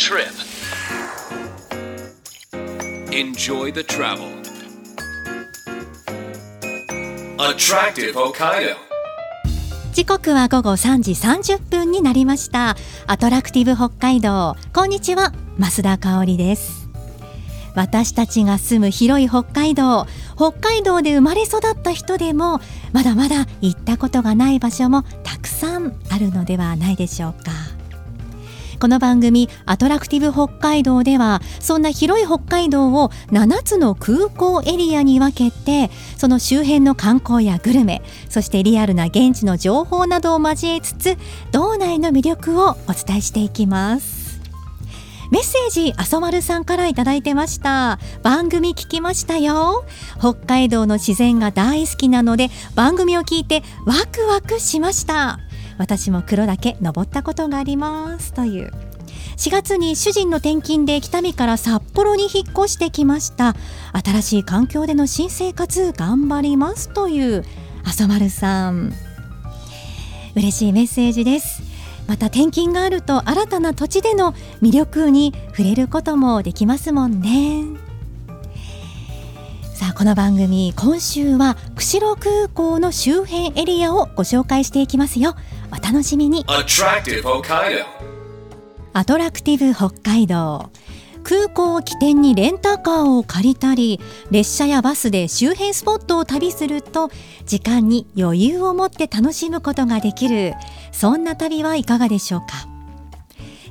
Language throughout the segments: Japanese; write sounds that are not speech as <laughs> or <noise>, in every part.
trip. Enjoy the travel. Attractive Hokkaido. 時刻は午後3時30分になりましたアトラクティブ北海道こんにちは増田香織です私たちが住む広い北海道北海道で生まれ育った人でもまだまだ行ったことがない場所もたくさんあるのではないでしょうかこの番組アトラクティブ北海道ではそんな広い北海道を7つの空港エリアに分けてその周辺の観光やグルメそしてリアルな現地の情報などを交えつつ道内の魅力をお伝えしていきます。メッセージあそまるさんからいただいてました。番組聞きましたよ。北海道の自然が大好きなので番組を聞いてワクワクしました。私も黒岳登ったことがありますという。4月に主人の転勤で北見から札幌に引っ越してきました。新しい環境での新生活頑張りますというあそまるさん。嬉しいメッセージです。また転勤があると新たな土地での魅力に触れることもできますもんね。さあこの番組今週は釧路空港の周辺エリアをご紹介していきますよ。お楽しみに.アトラクティブ北海道空港を起点にレンタカーを借りたり列車やバスで周辺スポットを旅すると時間に余裕を持って楽しむことができるそんな旅はいかがでしょうか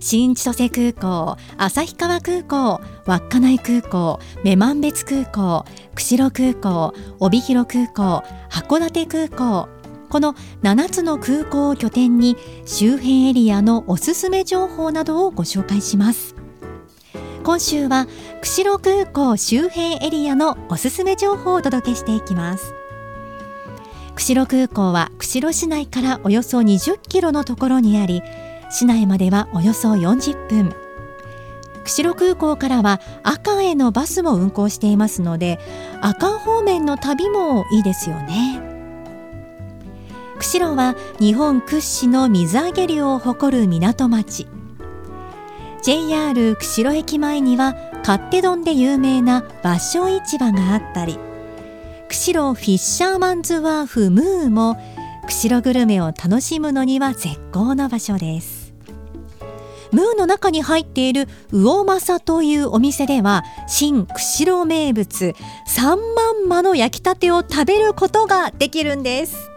新千歳空港旭川空港稚内空港女満別空港釧路空港帯広空港函館空港この7つの空港を拠点に周辺エリアのおすすめ情報などをご紹介します。今週は釧路空港周辺エリアのおすすめ情報をお届けしていきます。釧路空港は釧路市内からおよそ20キロのところにあり市内まではおよそ40分。釧路空港からは阿寒へのバスも運行していますので阿寒方面の旅もいいですよね。釧路は日本屈指の水揚げ量を誇る港町。JR 釧路駅前には勝手丼で有名な芭蕉市場があったり釧路フィッシャーマンズワーフムーも釧路グルメを楽しむのには絶好の場所です。ムーの中に入っている魚政というお店では新釧路名物三万間の焼きたてを食べることができるんです。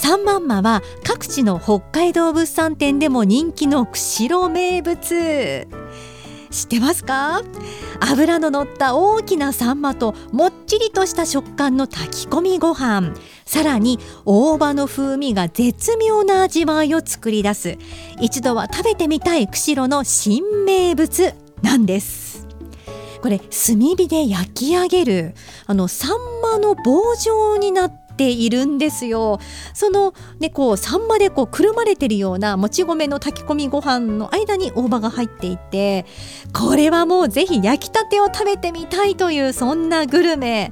三万間は各地の北海道物産展でも人気の釧路名物。知ってますか？油の乗った大きなサンマともっちりとした食感の炊き込みご飯。さらに大葉の風味が絶妙な味わいを作り出す。一度は食べてみたい釧路の新名物なんです。これ炭火で焼き上げるあのサンマの棒状になっているんですよ。そのねこうサンマでこうくるまれてるようなもち米の炊き込みご飯の間に大葉が入っていてこれはもうぜひ焼きたてを食べてみたいというそんなグルメ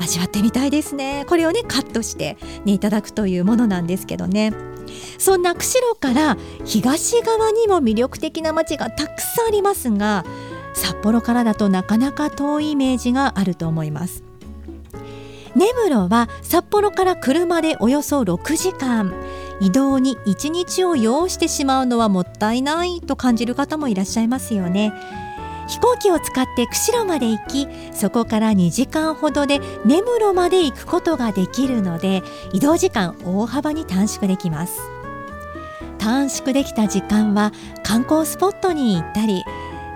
味わってみたいですね。これをねカットしてねいただくというものなんですけどね。そんな釧路から東側にも魅力的な街がたくさんありますが札幌からだとなかなか遠いイメージがあると思います。根室は札幌から車でおよそ6時間。移動に1日を要してしまうのはもったいないと感じる方もいらっしゃいますよね。飛行機を使って釧路まで行きそこから2時間ほどで根室まで行くことができるので移動時間大幅に短縮できます。短縮できた時間は観光スポットに行ったり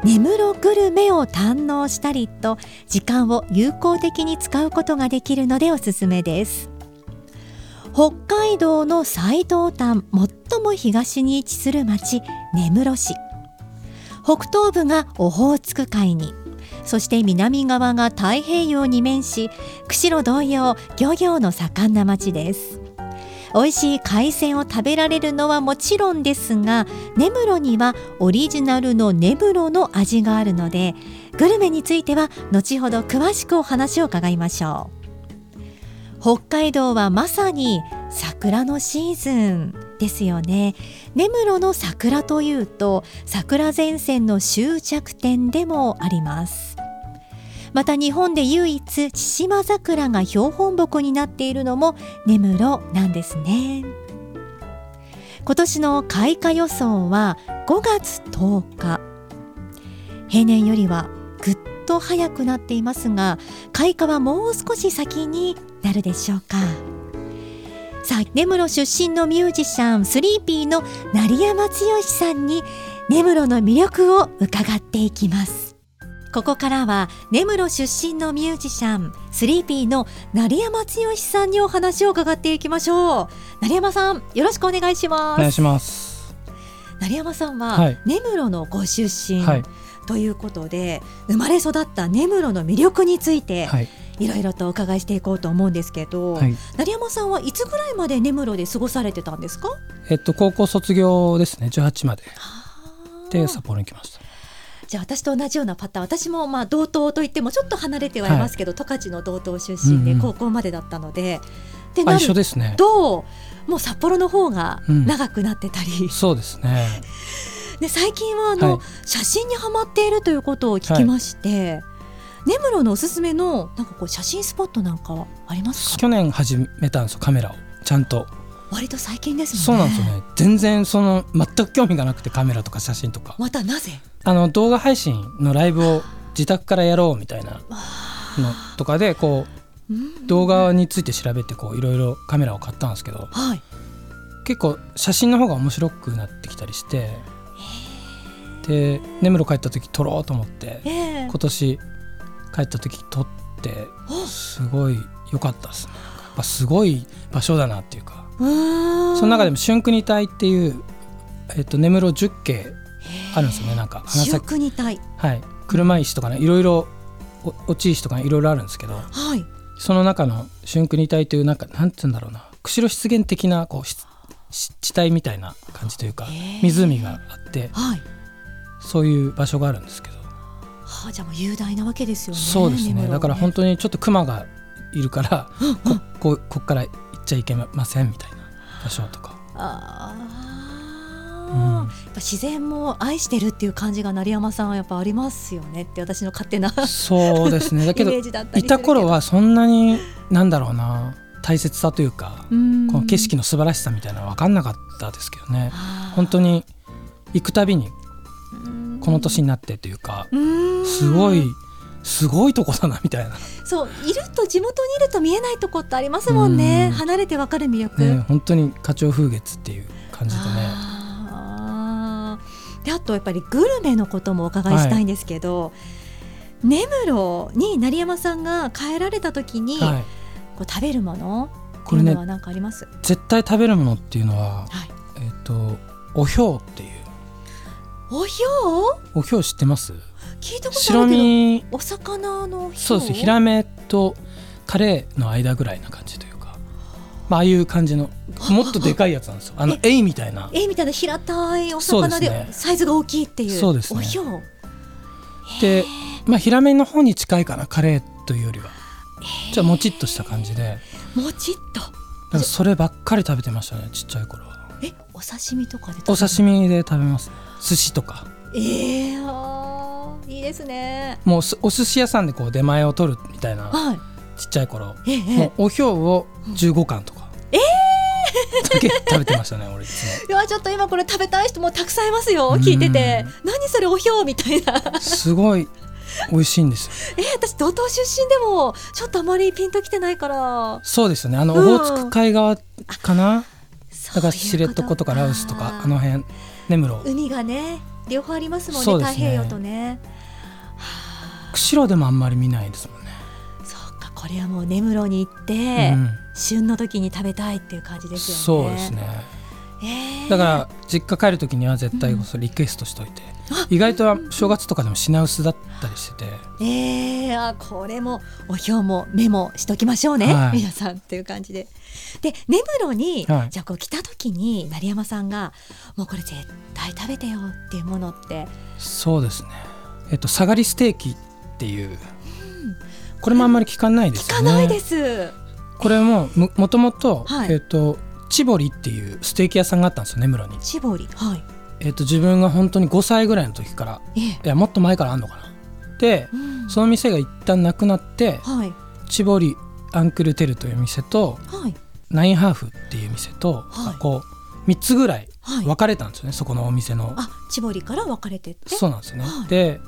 根室グルメを堪能したりと時間を有効的に使うことができるのでおすすめです。北海道の最東端最も東に位置する町根室市。北東部がオホーツク海にそして南側が太平洋に面し釧路同様漁業の盛んな町です。美味しい海鮮を食べられるのはもちろんですが根室にはオリジナルの根室の味があるのでグルメについては後ほど詳しくお話を伺いましょう。北海道はまさに桜のシーズンですよね。根室の桜というと桜前線の終着点でもあります。また日本で唯一千島桜が標本木になっているのも根室なんですね。今年の開花予想は5月10日。平年よりはぐっと早くなっていますが開花はもう少し先になるでしょうか。さあ根室出身のミュージシャンスリーピーの成山剛さんに根室の魅力を伺っていきます。ここからは根室出身のミュージシャンスリーピーの成山剛さんにお話を伺っていきましょう。成山さんよろしくお願いします。お願いします。成山さんは、はい。根室のご出身、はい。ということで生まれ育った根室の魅力について、はい。いろいろとお伺いしていこうと思うんですけど、はい。成山さんはいつぐらいまで根室で過ごされてたんですか？えっと高校卒業ですね。18まで。で札幌に来ましたじゃあ私と同じようなパターン私もまあ同等といってもちょっと離れてはいますけど十勝、の同等出身でうんうん。高校までだったので、であなる一緒ですね。ともう札幌の方がうん。長くなってたり、そうですね。<laughs> で最近はあの、はい。写真にはまっているということを聞きまして、根室のおすすめのなんかこう写真スポットなんかはありますか？去年始めたんですよカメラを。ちゃんと割と最近ですそうもんね。なんですよね。全然その全く興味がなくてカメラとか写真とか。またなぜ？あの動画配信のライブを自宅からやろうみたいなのとかでこう動画について調べてこういろいろカメラを買ったんですけど。はい。結構写真の方が面白くなってきたりして。で根室帰った時撮ろうと思ってええ。今年帰った時撮っておすごい良かったですね。やっぱすごい場所だなっていうかその中でも春国隊っていう、えっと、根室10景あるんですよねなんか。花白咲国体はい。車石とかねいろいろお落ち石とかねいろいろあるんですけどはい。その中の春国隊というなんかなんて言うんだろうな。釧路湿原的なこう地帯みたいな感じというか湖があってはい。そういう場所があるんですけど。はあじゃあもう雄大なわけですよねそうですね。根室はだから本当にちょっと熊がいるからうんうんここから行っちゃいけませんみたいな場所とか、あうん。あ、やっぱ自然も愛してるっていう感じが成山さんはやっぱありますよねって私の勝手なそうですね。<laughs> だけどいた頃はそんなになんだろうな大切さというかこの景色の素晴らしさみたいなのは分かんなかったですけどね本当に行くたびにこの年になってというかすごいすごいとこだなみたいな、そういると地元にいると見えないとこってありますもんね。うん。離れてわかる魅力、ね、本当に花鳥風月っていう感じでね。あー。であとやっぱりグルメのこともお伺いしたいんですけど、根室に成山さんが帰られた時に、はい、こう食べるものこれねいうのは何かあります、絶対食べるものっていうのは、はい、えっ、とおひょうっていう。おひょう？おひょう知ってます？聞いたことあ白るけど身お魚のそうですヒラメとカレーの間ぐらいな感じというか、まあ、ああいう感じの <laughs> もっとでかいやつなんですよ。あのえエイみたいな。えみたいな平たいお魚でサイズが大きいっていうそうですね。おひょう？で、まあ、ヒラメの方に近いかなカレーというよりは。じゃあもちっとした感じで。もちっと？だからそればっかり食べてましたねちっちゃい頃は。えお刺身とかで食べるお刺身で食べます。ね寿司とか。えー、あーいいですね。もうすお寿司屋さんでこう出前を取るみたいなはい。ちっちゃい頃ええ。もうおひょうを15貫とかえだけ食べてましたね俺いつも。<laughs> いやちょっと今これ食べたい人もたくさんいますようん。聞いてて。何それおひょうみたいな。すごい美味しいんですよ。<laughs> え私道東出身でもちょっとあまりピンときてないから。そうですよね。あのうん。オホーツク海側かな、だだから知床とか。ラオスとかあの辺根室海がね両方ありますもんねね。太平洋とね釧路でもあんまり見ないですもんね、そうかこれはもう根室に行って、うん、旬の時に食べたいっていう感じですよね。そうですね。えー。だから実家帰る時には絶対それリクエストしといて、あ意外とは正月とかでも品薄だったりしてて。えー、あこれもお表もメモしときましょうね、はい。皆さんっていう感じで。で根室に、はい。じゃあこう来た時に成山さんがもうこれ絶対食べてよっていうものって？そうですね。えっと下がりステーキっていう。これもあんまり聞かないですよね。聞かないです。これもももともと,、はい。えっとチボリっていうステーキ屋さんがあったんですよ根室に、チボリ。はい。えー、と自分が本当に5歳ぐらいの時からええ。いやもっと前からあんのかな。でうん。その店が一旦なくなってはい。チボリアンクルテルという店とはい。ナインハーフっていう店と、はい。こう3つぐらいはい。分かれたんですよね、そこのお店の。あチボリから分かれてって。そうなんですよね、はい。で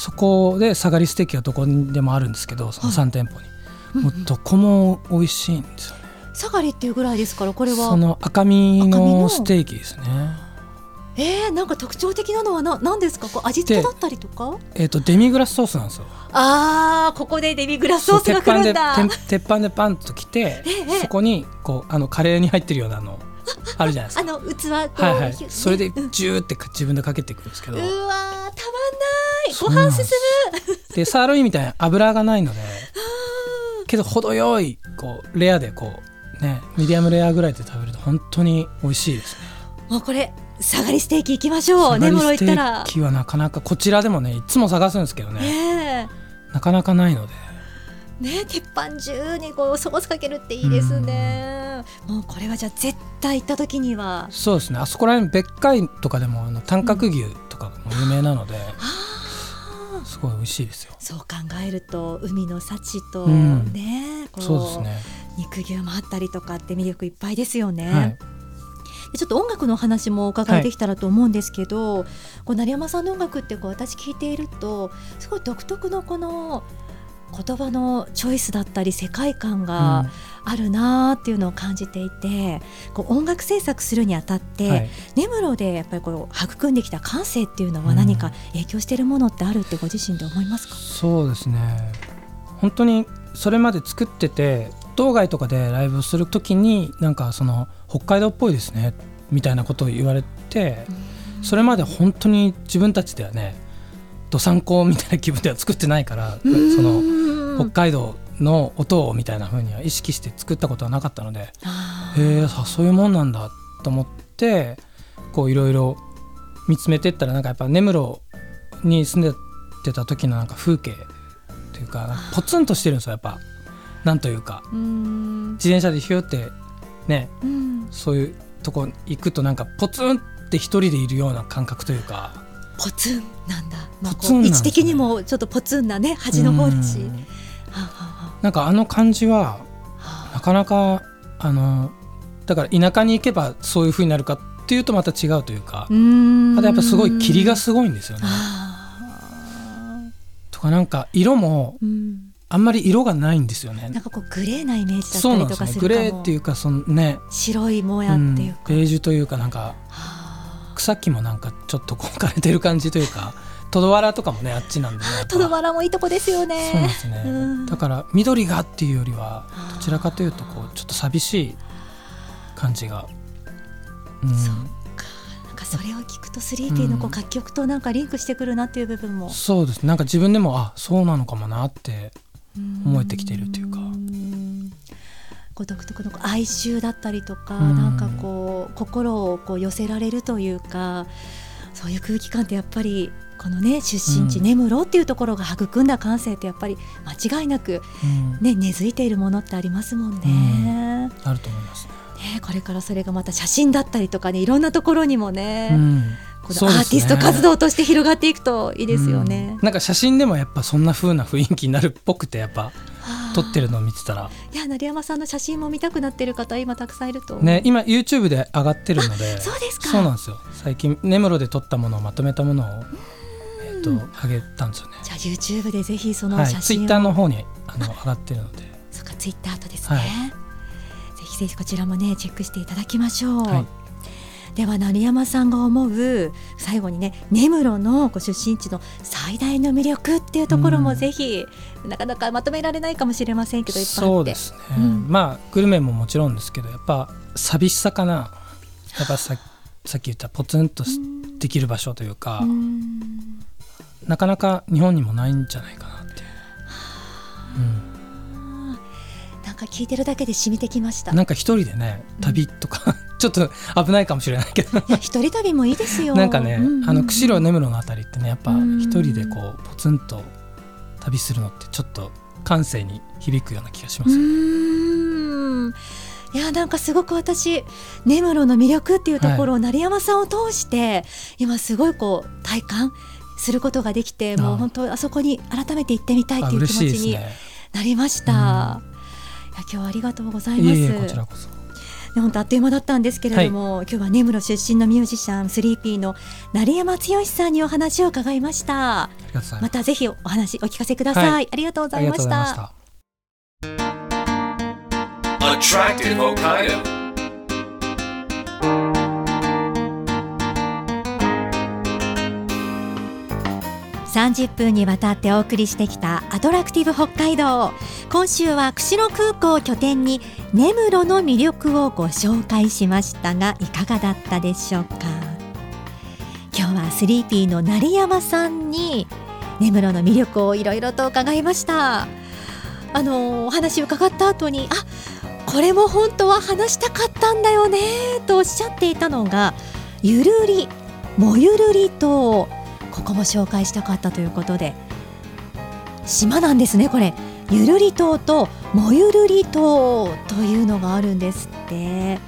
そこで下がりステーキはどこにでもあるんですけどその3店舗に、うんもうどこも美味しいんですよね、サガリっていうぐらいですからこれは。その赤身ののステーキですね。えー、なんか特徴的なのはな何ですか？こう味付けだったりとか？えっ、とデミグラスソースなんですよ。あーここでデミグラスソースが来るんだ。鉄板でパンと来て、ええそこにこうあのカレーに入ってるようなのあるじゃないですか。あの器はいはい。それでうん。ジューって自分でかけていくんですけど。うわーたまんない。ご飯進む。でサーロインみたいな油がないのでけど程よいこうレアでこうねミディアムレアぐらいで食べると本当に美味しいですね。もうこれサガリステーキ行きましょう。根室行ったら。ステーキはなかなかこちらでもねいつも探すんですけどね。ねなかなかないので。えねえ鉄板中にこうソースかけるっていいですね。もうこれはじゃあ絶対行った時には。そうですね。あそこら辺別海とかでもあの短角牛とかも有名なので、すごい美味しいですよ。そう考えると海の幸とうん。ね、こそうですね。肉牛もあったりとかって魅力いっぱいですよね。はい。でちょっと音楽のお話もお伺いできたらと思うんですけど、こう成山さんの音楽ってこう私聞いているとすごい独特のこの言葉のチョイスだったり世界観があるなーっていうのを感じていて、こう音楽制作するにあたって、うんはい。根室でやっぱりこう育んできた感性っていうのは何か影響しているものってあるってご自身で思いますか、そうですね。本当にそれまで作ってて道外とかでライブをする時になんかその北海道っぽいですねみたいなことを言われてそれまで本当に自分たちではねどさんこみたいな気分では作ってないからそのの北海道の音をみたいな風には意識して作ったことはなかったのでへえさそういうもんなんだと思ってこういろいろ見つめてったらなんかやっぱ根室に住んでてた時のなんか風景というかポツンとしてるんですよやっぱ。なんというか。自転車でヒューってねうん。そういうとこ行くとなんかポツンって一人でいるような感覚というか。ポツンなんだ、位置的にもちょっとポツンなね端の方だし、うん。はあはなんかあの感じはなかなかあのだから田舎に行けばそういう風になるかっていうとまた違うというかあとやっぱすごい霧がすごいんですよね。あ。とかなんか色もあんまり色がないんですよね。なんかこうグレーなイメージだっそうなんですねグレーっていうかそのね、白いもやうんっていうか、ベージュというかなんかはあ。草木もなんかちょっとこう枯れてる感じというかトドワラとかもねあっちなんでねトドバラもいいとこですよね。そうですね、うん。だから緑がっていうよりはどちらかというとこうちょっと寂しい感じが、うん、そうなんかそれを聞くと 3P のこううん楽曲となんかリンクしてくるなっていう部分も。そうです。ねなんか自分でもあそうなのかもなって思えてきているというか。んこう独特の哀愁だったりとか、うん。なんかこう心をこう寄せられるというかそういう空気感ってやっぱりこのね出身地うん。根室っていうところが育んだ感性ってやっぱり間違いなく、うん。ね、根付いているものってありますもんね。あると思います。ね。ねこれからそれがまた写真だったりとかねいろんなところにもね、うん。このアーティスト活動として広がっていくといいですよね。うん。なんか写真でもやっぱそんな風な雰囲気になるっぽくてやっぱ。はあ撮ってるのを見てたら。いや成山さんの写真も見たくなってる方今たくさんいると。ね今 YouTube で上がってるのでそうですか。そうなんですよ。最近根室で撮ったものをまとめたものをえっと上げたんですよね。じゃあ YouTube でぜひそのはい写真を、Twitter の方にあの <laughs> 上がってるので。そうか Twitter とですね、はい。ぜひぜひこちらもねチェックしていただきましょう、はいでは成山さんが思う最後にね根室のご出身地の最大の魅力っていうところもうん。ぜひ、なかなかまとめられないかもしれませんけどいっぱいあって。そうですね、うん。まあグルメももちろんですけどやっぱ寂しさかな。やっぱささっき言ったポツンとしできる場所というか、うん。なかなか日本にもないんじゃないかなっていう、なんか聞いてるだけで染みてきました。うん、なんか一人でね旅とか、ちょっと危ないかもしれないけど。一人旅もいいですよ。なんかね、うんうんうん。あの釧路根室のあたりってねやっぱうん。一人でこうポツンと旅するのってちょっと感性に響くような気がしまうす、ーん。いやなんかすごく私根室の魅力っていうところを成山さんを通して、今すごいこう体感することができてもうあ本当あそこに改めて行ってみたいあっていう気持ちにね。なりました。いや今日はありがとうございます。いえいえこちらこそ。で本当あっという間だったんですけれども、今日は根室出身のミュージシャンスリーピーの成山剛さんにお話を伺いました。またぜひお話お聞かせください。はい。ありがとうございました30分にわたってお送りしてきたアトラクティブ北海道。今週は釧路空港を拠点に根室の魅力をご紹介しましたがいかがだったでしょうか。今日はスリーピーの成山さんに根室の魅力をいろいろと伺いました。あのお話伺った後にあこれも本当は話したかったんだよねとおっしゃっていたのがゆるりもゆるりとここも紹介したかったということで。島なんですねこれ。ゆるり島ともゆるり島というのがあるんですって。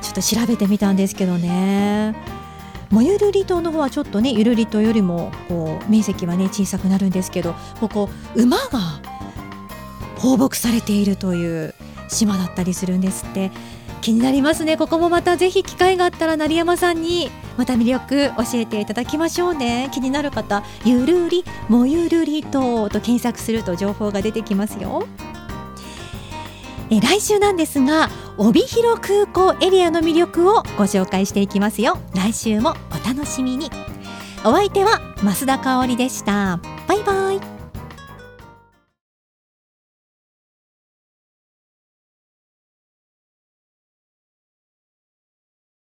ちょっと調べてみたんですけどね。もゆるり島の方はちょっとねゆるり島よりもこう面積はね小さくなるんですけどここ馬が放牧されているという島だったりするんですって。気になりますね。ここもまたぜひ機会があったら成山さんにまた魅力教えていただきましょうね。気になる方ゆるりもゆるりとと検索すると情報が出てきますよ。え来週なんですが帯広空港エリアの魅力をご紹介していきますよ。来週もお楽しみに。お相手は増田香織でした。バイバイ。